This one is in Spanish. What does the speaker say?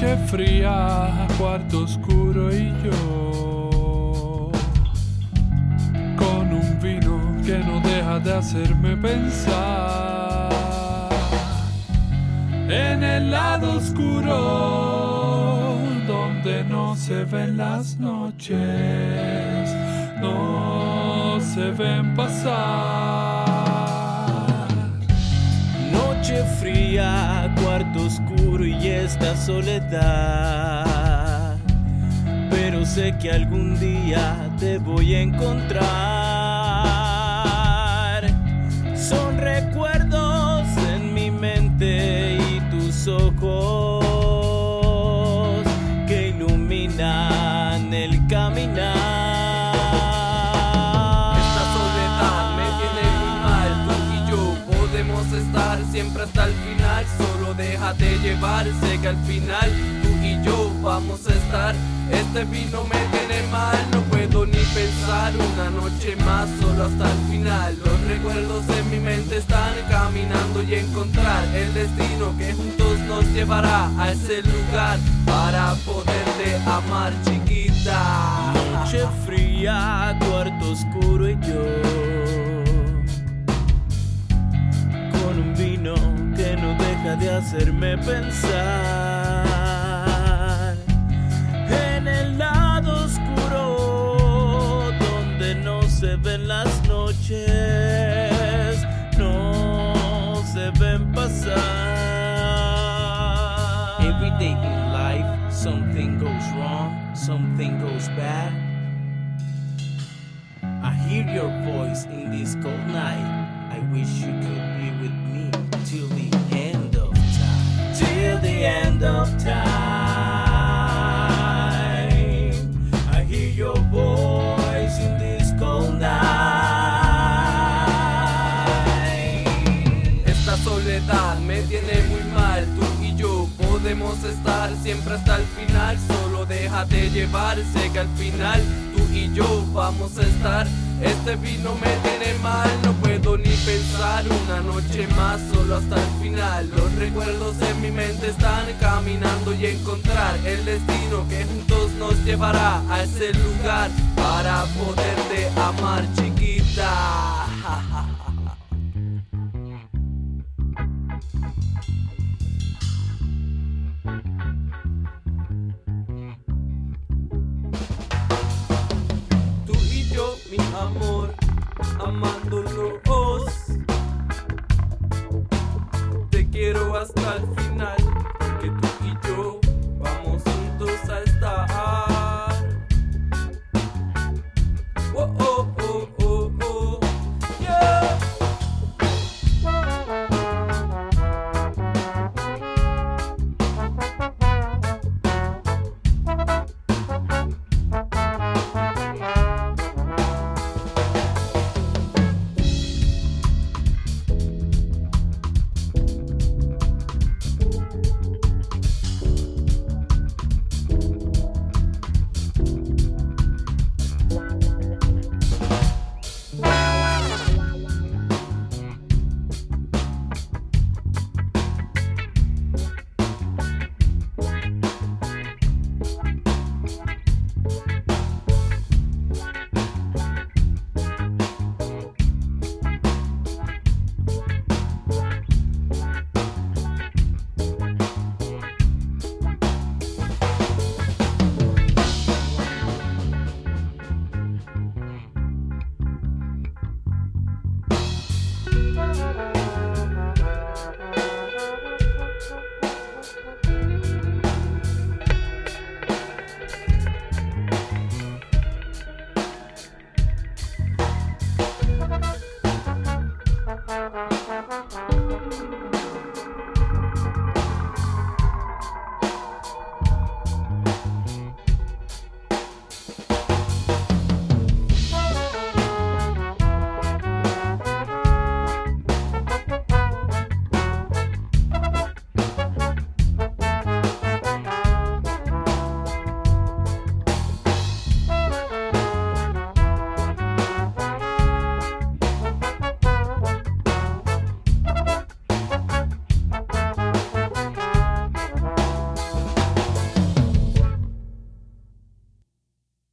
Noche fría, cuarto oscuro y yo. Con un vino que no deja de hacerme pensar. En el lado oscuro, donde no se ven las noches, no se ven pasar. Noche fría, oscuro y esta soledad. Pero sé que algún día te voy a encontrar. Son recuerdos en mi mente y tus ojos que iluminan el caminar. Esta soledad me tiene muy mal, tú y yo podemos estar siempre hasta el final, déjate llevar, sé que al final tú y yo vamos a estar. Este vino me tiene mal, no puedo ni pensar una noche más, solo hasta el final. Los recuerdos en mi mente están caminando y encontrar el destino que juntos nos llevará a ese lugar para poderte amar, chiquita. Noche fría, cuarto oscuro y yo hacerme pensar En el lado oscuro Donde no se ven las noches No se ven pasar Every day in life, something goes wrong, something goes bad. I hear your voice in this cold of time. I hear your voice in this cold night. Esta soledad me tiene muy mal, tú y yo podemos estar siempre hasta el final, solo déjate llevar, sé que al final tú y yo vamos a estar. Este vino me tiene mal, no pensar una noche más, solo hasta el final. Los recuerdos en mi mente están caminando y encontrar el destino que juntos nos llevará a ese lugar para poderte amar, chiquita.